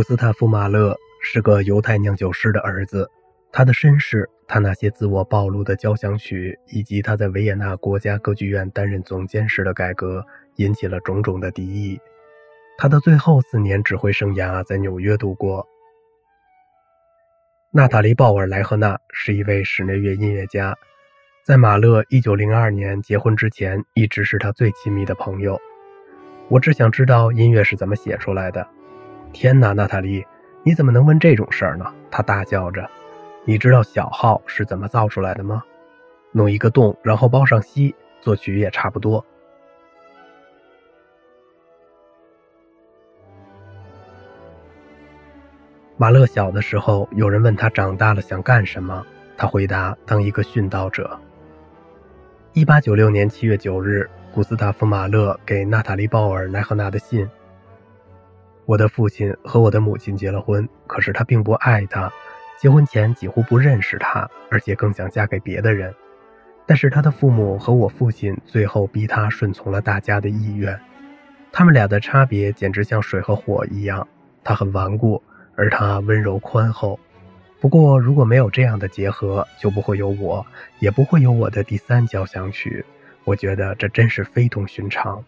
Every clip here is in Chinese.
古斯塔夫·马勒是个犹太酿酒师的儿子。他的身世，他那些自我暴露的交响曲，以及他在维也纳国家歌剧院担任总监时的改革，引起了种种的敌意。他的最后四年指挥生涯在纽约度过。娜塔莉·鲍尔莱赫纳是一位室内乐音乐家，在马勒1902年结婚之前，一直是他最亲密的朋友。我只想知道音乐是怎么写出来的。天哪，娜塔莉，你怎么能问这种事儿呢？他大叫着。你知道小号是怎么造出来的吗？弄一个洞，然后包上锡，作曲也差不多。马勒小的时候，有人问他长大了想干什么，他回答：当一个殉道者。一八九六年七月九日，古斯塔夫·马勒给娜塔莉·鲍尔莱赫纳的信。我的父亲和我的母亲结了婚，可是他并不爱她，结婚前几乎不认识她，而且更想嫁给别的人。但是他的父母和我父亲最后逼他顺从了大家的意愿。他们俩的差别简直像水和火一样，他很顽固，而他温柔宽厚。不过如果没有这样的结合，就不会有我，也不会有我的第三交响曲。我觉得这真是非同寻常。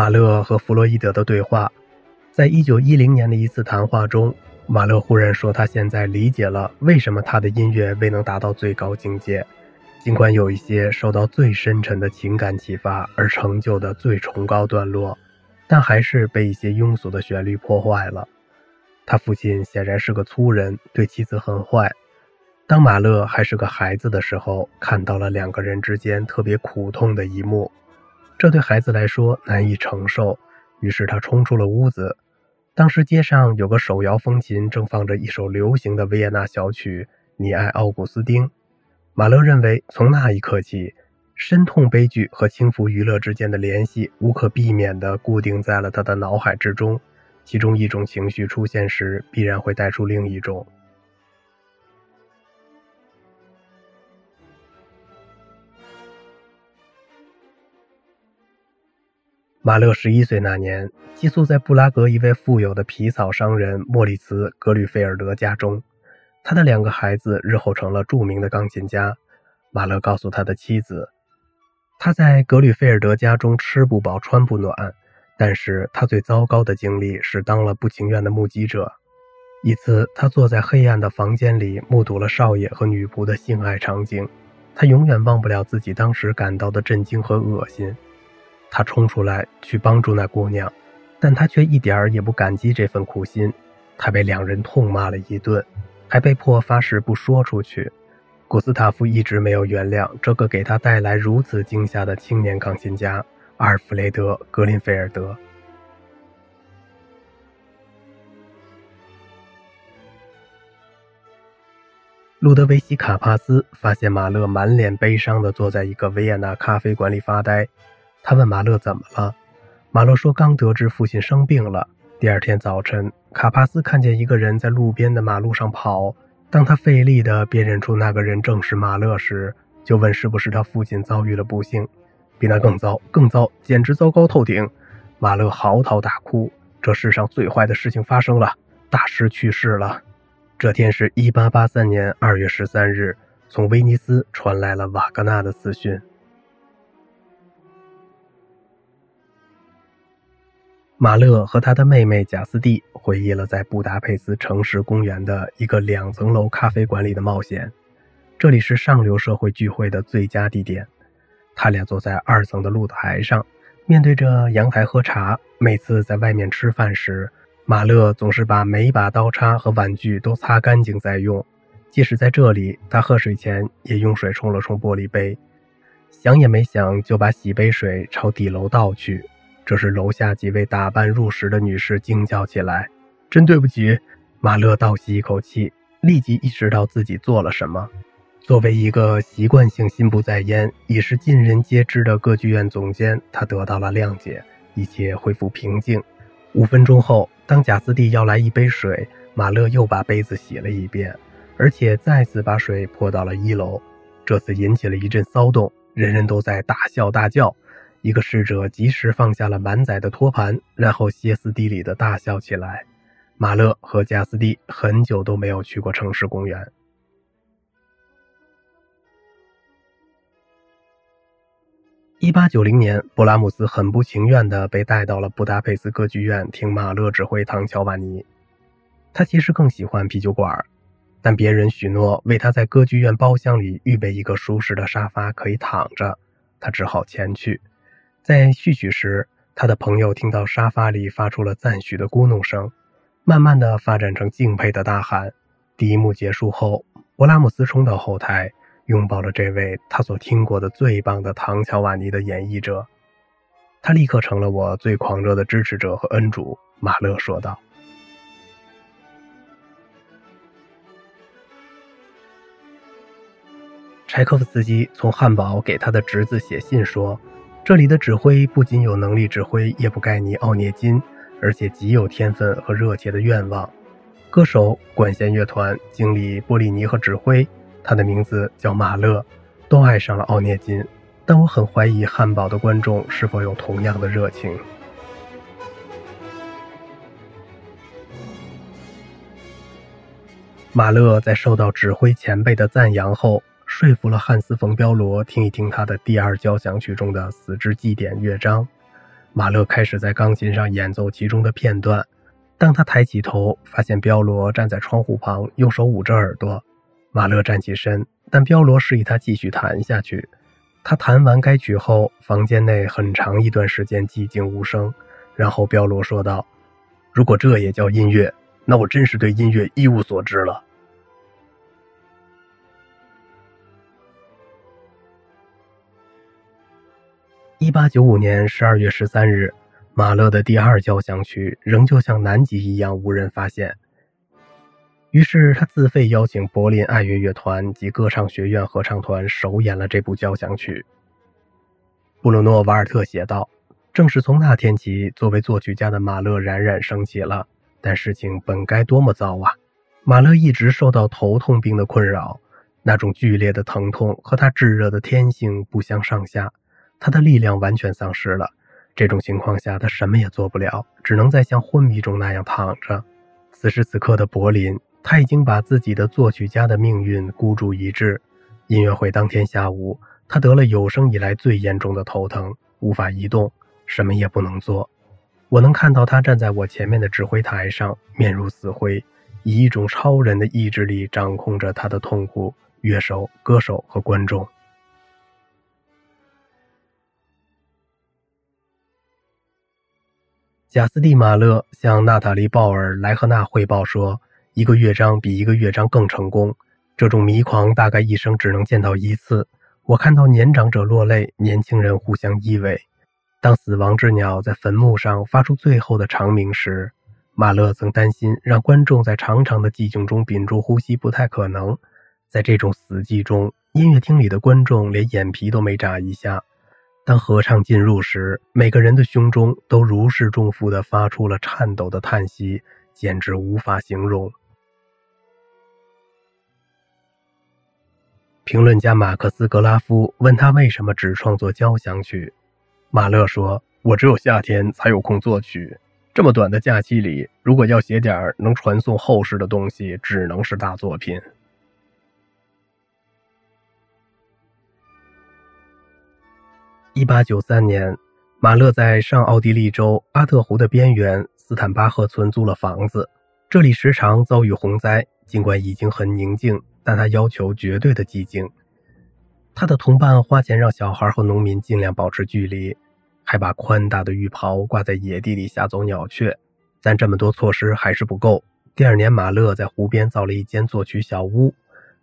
马勒和弗洛伊德的对话，在一九一零年的一次谈话中，马勒忽然说：“他现在理解了为什么他的音乐未能达到最高境界，尽管有一些受到最深沉的情感启发而成就的最崇高段落，但还是被一些庸俗的旋律破坏了。”他父亲显然是个粗人，对妻子很坏。当马勒还是个孩子的时候，看到了两个人之间特别苦痛的一幕。这对孩子来说难以承受，于是他冲出了屋子。当时街上有个手摇风琴，正放着一首流行的维也纳小曲《你爱奥古斯丁》。马勒认为，从那一刻起，深痛悲剧和轻浮娱乐之间的联系无可避免地固定在了他的脑海之中。其中一种情绪出现时，必然会带出另一种。马勒十一岁那年，寄宿在布拉格一位富有的皮草商人莫里茨·格吕菲尔德家中。他的两个孩子日后成了著名的钢琴家。马勒告诉他的妻子，他在格吕菲尔德家中吃不饱穿不暖，但是他最糟糕的经历是当了不情愿的目击者。一次，他坐在黑暗的房间里，目睹了少爷和女仆的性爱场景。他永远忘不了自己当时感到的震惊和恶心。他冲出来去帮助那姑娘，但他却一点儿也不感激这份苦心。他被两人痛骂了一顿，还被迫发誓不说出去。古斯塔夫一直没有原谅这个给他带来如此惊吓的青年钢琴家阿尔弗雷德·格林菲尔德。路德维希·卡帕斯发现马勒满脸悲伤地坐在一个维也纳咖啡馆里发呆。他问马勒怎么了，马勒说刚得知父亲生病了。第二天早晨，卡帕斯看见一个人在路边的马路上跑。当他费力地辨认出那个人正是马勒时，就问是不是他父亲遭遇了不幸。比那更糟，更糟，简直糟糕透顶。马勒嚎啕大哭：“这世上最坏的事情发生了，大师去世了。”这天是一八八三年二月十三日，从威尼斯传来了瓦格纳的死讯。马勒和他的妹妹贾斯蒂回忆了在布达佩斯城市公园的一个两层楼咖啡馆里的冒险。这里是上流社会聚会的最佳地点。他俩坐在二层的露台上，面对着阳台喝茶。每次在外面吃饭时，马勒总是把每一把刀叉和碗具都擦干净再用。即使在这里，他喝水前也用水冲了冲玻璃杯，想也没想就把洗杯水朝底楼倒去。这时，楼下几位打扮入时的女士惊叫起来：“真对不起！”马勒倒吸一口气，立即意识到自己做了什么。作为一个习惯性心不在焉、已是尽人皆知的歌剧院总监，他得到了谅解，一切恢复平静。五分钟后，当贾斯蒂要来一杯水，马勒又把杯子洗了一遍，而且再次把水泼到了一楼。这次引起了一阵骚动，人人都在大笑大叫。一个侍者及时放下了满载的托盘，然后歇斯底里的大笑起来。马勒和加斯蒂很久都没有去过城市公园。一八九零年，布拉姆斯很不情愿地被带到了布达佩斯歌剧院听马勒指挥唐乔瓦尼。他其实更喜欢啤酒馆，但别人许诺为他在歌剧院包厢里预备一个舒适的沙发可以躺着，他只好前去。在序曲时，他的朋友听到沙发里发出了赞许的咕哝声。慢慢的发展成敬佩的大喊。第一幕结束后，勃拉姆斯冲到后台，拥抱了这位他所听过的最棒的唐乔瓦尼的演绎者。他立刻成了我最狂热的支持者和恩主，马勒说道。柴可夫斯基从汉堡给他的侄子写信说：“这里的指挥不仅有能力指挥叶布盖尼·奥涅金。”而且极有天分和热切的愿望，歌手、管弦乐团经理波利尼和指挥，他的名字叫马勒，都爱上了奥涅金。但我很怀疑汉堡的观众是否有同样的热情。马勒在受到指挥前辈的赞扬后，说服了汉斯·冯·彪罗听一听他的第二交响曲中的《死之祭典》乐章。马勒开始在钢琴上演奏其中的片段。当他抬起头，发现彪罗站在窗户旁，用手捂着耳朵。马勒站起身，但彪罗示意他继续弹下去。他弹完该曲后，房间内很长一段时间寂静无声。然后彪罗说道：“如果这也叫音乐，那我真是对音乐一无所知了。”一八九五年十二月十三日，马勒的第二交响曲仍旧像南极一样无人发现。于是他自费邀请柏林爱乐乐团及歌唱学院合唱团首演了这部交响曲。布鲁诺·瓦尔特写道：“正是从那天起，作为作曲家的马勒冉冉升起了。但事情本该多么糟啊！马勒一直受到头痛病的困扰，那种剧烈的疼痛和他炙热的天性不相上下。”他的力量完全丧失了，这种情况下他什么也做不了，只能在像昏迷中那样躺着。此时此刻的柏林，他已经把自己的作曲家的命运孤注一掷。音乐会当天下午，他得了有生以来最严重的头疼，无法移动，什么也不能做。我能看到他站在我前面的指挥台上，面如死灰，以一种超人的意志力掌控着他的痛苦，乐手、歌手和观众。贾斯蒂·马勒向娜塔莉·鲍尔·莱赫纳汇报说：“一个乐章比一个乐章更成功。这种迷狂大概一生只能见到一次。我看到年长者落泪，年轻人互相依偎。当死亡之鸟在坟墓上发出最后的长鸣时，马勒曾担心让观众在长长的寂静中屏住呼吸不太可能。在这种死寂中，音乐厅里的观众连眼皮都没眨一下。”当合唱进入时，每个人的胸中都如释重负地发出了颤抖的叹息，简直无法形容。评论家马克思·格拉夫问他为什么只创作交响曲，马勒说：“我只有夏天才有空作曲，这么短的假期里，如果要写点能传颂后世的东西，只能是大作品。”一八九三年，马勒在上奥地利州阿特湖的边缘斯坦巴赫村租了房子。这里时常遭遇洪灾，尽管已经很宁静，但他要求绝对的寂静。他的同伴花钱让小孩和农民尽量保持距离，还把宽大的浴袍挂在野地里吓走鸟雀。但这么多措施还是不够。第二年，马勒在湖边造了一间作曲小屋。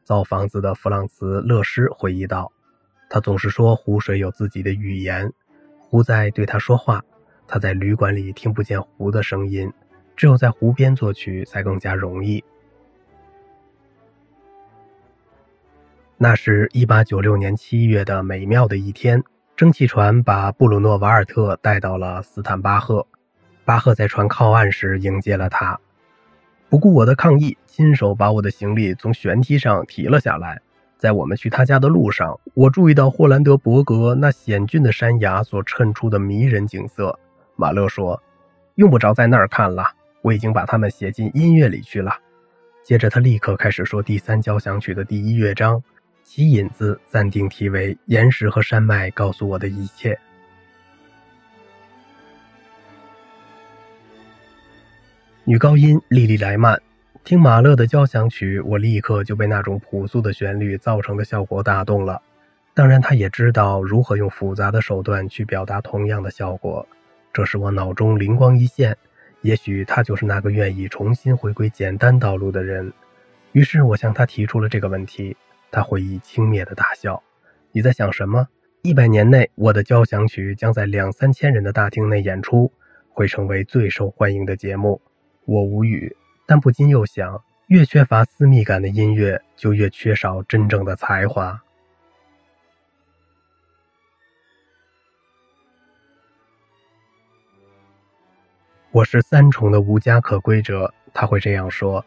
造房子的弗朗茨·勒施回忆道。他总是说湖水有自己的语言，湖在对他说话。他在旅馆里听不见湖的声音，只有在湖边作曲才更加容易。那是一八九六年七月的美妙的一天，蒸汽船把布鲁诺瓦尔特带到了斯坦巴赫。巴赫在船靠岸时迎接了他，不顾我的抗议，亲手把我的行李从舷梯上提了下来。在我们去他家的路上，我注意到霍兰德伯格那险峻的山崖所衬出的迷人景色。马勒说：“用不着在那儿看了，我已经把它们写进音乐里去了。”接着，他立刻开始说第三交响曲的第一乐章，其引子暂定题为《岩石和山脉告诉我的一切》。女高音莉莉莱曼。听马勒的交响曲，我立刻就被那种朴素的旋律造成的效果打动了。当然，他也知道如何用复杂的手段去表达同样的效果。这使我脑中灵光一现，也许他就是那个愿意重新回归简单道路的人。于是我向他提出了这个问题，他回忆轻蔑的大笑：“你在想什么？一百年内，我的交响曲将在两三千人的大厅内演出，会成为最受欢迎的节目。”我无语。但不禁又想，越缺乏私密感的音乐，就越缺少真正的才华。我是三重的无家可归者，他会这样说。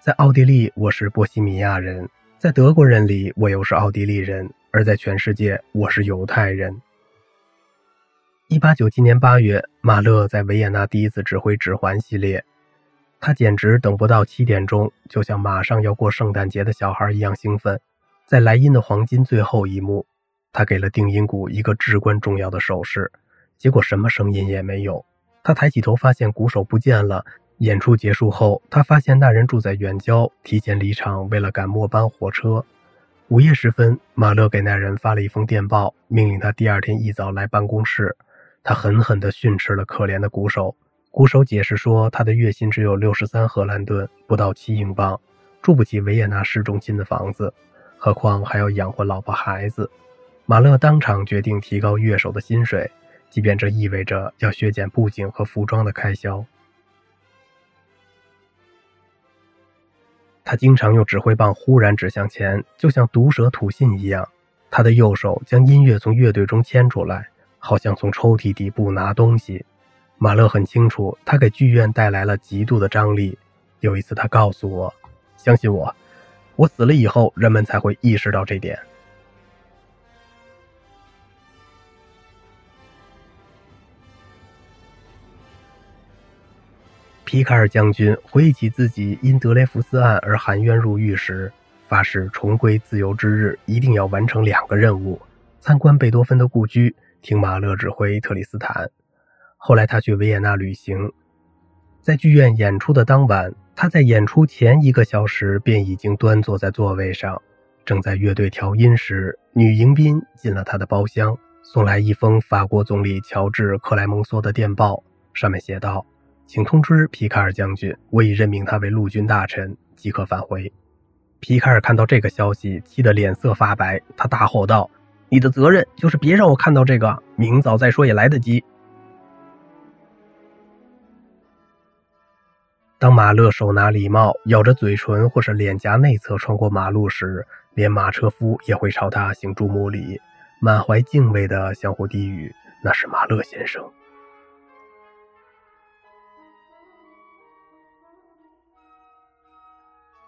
在奥地利，我是波西米亚人；在德国人里，我又是奥地利人；而在全世界，我是犹太人。一八九七年八月，马勒在维也纳第一次指挥指环系列。他简直等不到七点钟，就像马上要过圣诞节的小孩一样兴奋。在莱茵的黄金最后一幕，他给了定音鼓一个至关重要的手势，结果什么声音也没有。他抬起头，发现鼓手不见了。演出结束后，他发现那人住在远郊，提前离场，为了赶末班火车。午夜时分，马勒给那人发了一封电报，命令他第二天一早来办公室。他狠狠地训斥了可怜的鼓手。鼓手解释说，他的月薪只有六十三荷兰盾，不到七英镑，住不起维也纳市中心的房子，何况还要养活老婆孩子。马勒当场决定提高乐手的薪水，即便这意味着要削减布景和服装的开销。他经常用指挥棒忽然指向前，就像毒蛇吐信一样。他的右手将音乐从乐队中牵出来，好像从抽屉底部拿东西。马勒很清楚，他给剧院带来了极度的张力。有一次，他告诉我：“相信我，我死了以后，人们才会意识到这点。”皮卡尔将军回忆起自己因德雷福斯案而含冤入狱时，发誓重归自由之日一定要完成两个任务：参观贝多芬的故居，听马勒指挥特里斯坦。后来他去维也纳旅行，在剧院演出的当晚，他在演出前一个小时便已经端坐在座位上，正在乐队调音时，女迎宾进了他的包厢，送来一封法国总理乔治·克莱蒙梭的电报，上面写道：“请通知皮卡尔将军，我已任命他为陆军大臣，即可返回。”皮卡尔看到这个消息，气得脸色发白，他大吼道：“你的责任就是别让我看到这个，明早再说也来得及。”当马勒手拿礼帽，咬着嘴唇或是脸颊内侧穿过马路时，连马车夫也会朝他行注目礼，满怀敬畏地相互低语：“那是马勒先生。”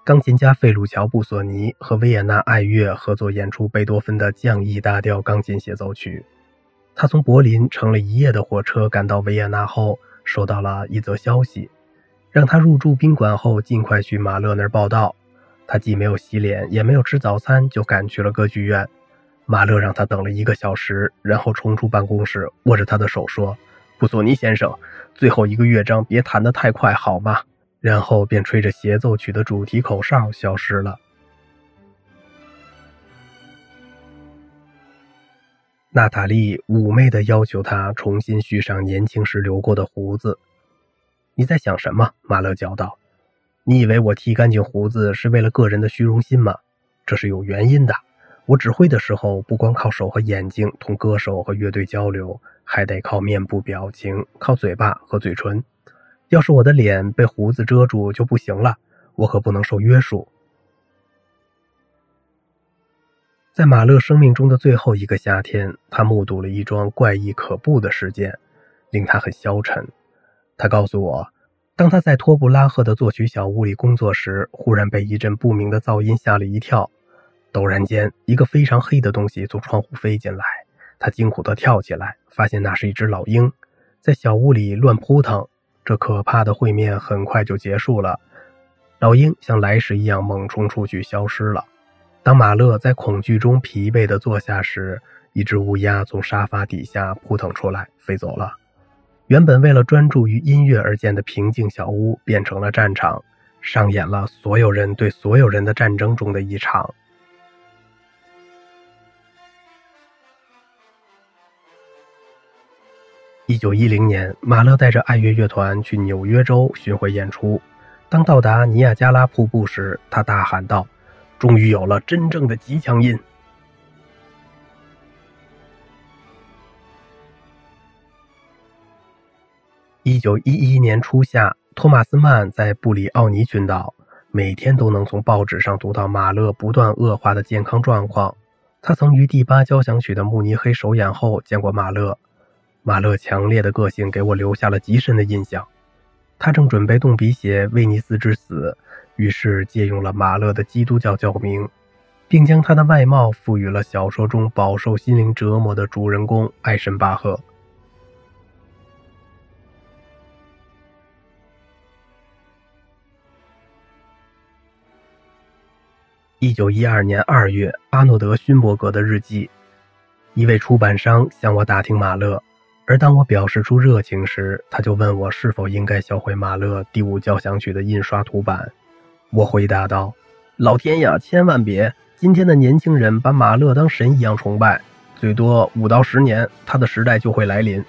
钢琴家费鲁乔·布索尼和维也纳爱乐合作演出贝多芬的降 E 大调钢琴协奏曲。他从柏林乘了一夜的火车赶到维也纳后，收到了一则消息。让他入住宾馆后，尽快去马勒那儿报道。他既没有洗脸，也没有吃早餐，就赶去了歌剧院。马勒让他等了一个小时，然后冲出办公室，握着他的手说：“布索尼先生，最后一个乐章别弹得太快，好吗？”然后便吹着协奏曲的主题口哨消失了。娜塔莉妩媚地要求他重新续上年轻时留过的胡子。你在想什么？马勒叫道：“你以为我剃干净胡子是为了个人的虚荣心吗？这是有原因的。我指挥的时候，不光靠手和眼睛同歌手和乐队交流，还得靠面部表情，靠嘴巴和嘴唇。要是我的脸被胡子遮住就不行了，我可不能受约束。”在马勒生命中的最后一个夏天，他目睹了一桩怪异可怖的事件，令他很消沉。他告诉我，当他在托布拉赫的作曲小屋里工作时，忽然被一阵不明的噪音吓了一跳。陡然间，一个非常黑的东西从窗户飞进来，他惊恐地跳起来，发现那是一只老鹰，在小屋里乱扑腾。这可怕的会面很快就结束了，老鹰像来时一样猛冲出去，消失了。当马勒在恐惧中疲惫地坐下时，一只乌鸦从沙发底下扑腾出来，飞走了。原本为了专注于音乐而建的平静小屋变成了战场，上演了所有人对所有人的战争中的一场。一九一零年，马勒带着爱乐乐团去纽约州巡回演出。当到达尼亚加拉瀑布时，他大喊道：“终于有了真正的极强音！”一九一一年初夏，托马斯曼在布里奥尼群岛，每天都能从报纸上读到马勒不断恶化的健康状况。他曾于第八交响曲的慕尼黑首演后见过马勒，马勒强烈的个性给我留下了极深的印象。他正准备动笔写《威尼斯之死》，于是借用了马勒的基督教教名，并将他的外貌赋予了小说中饱受心灵折磨的主人公艾申巴赫。一九一二年二月，阿诺德·勋伯格的日记。一位出版商向我打听马勒，而当我表示出热情时，他就问我是否应该销毁马勒第五交响曲的印刷图版。我回答道：“老天呀，千万别！今天的年轻人把马勒当神一样崇拜，最多五到十年，他的时代就会来临。”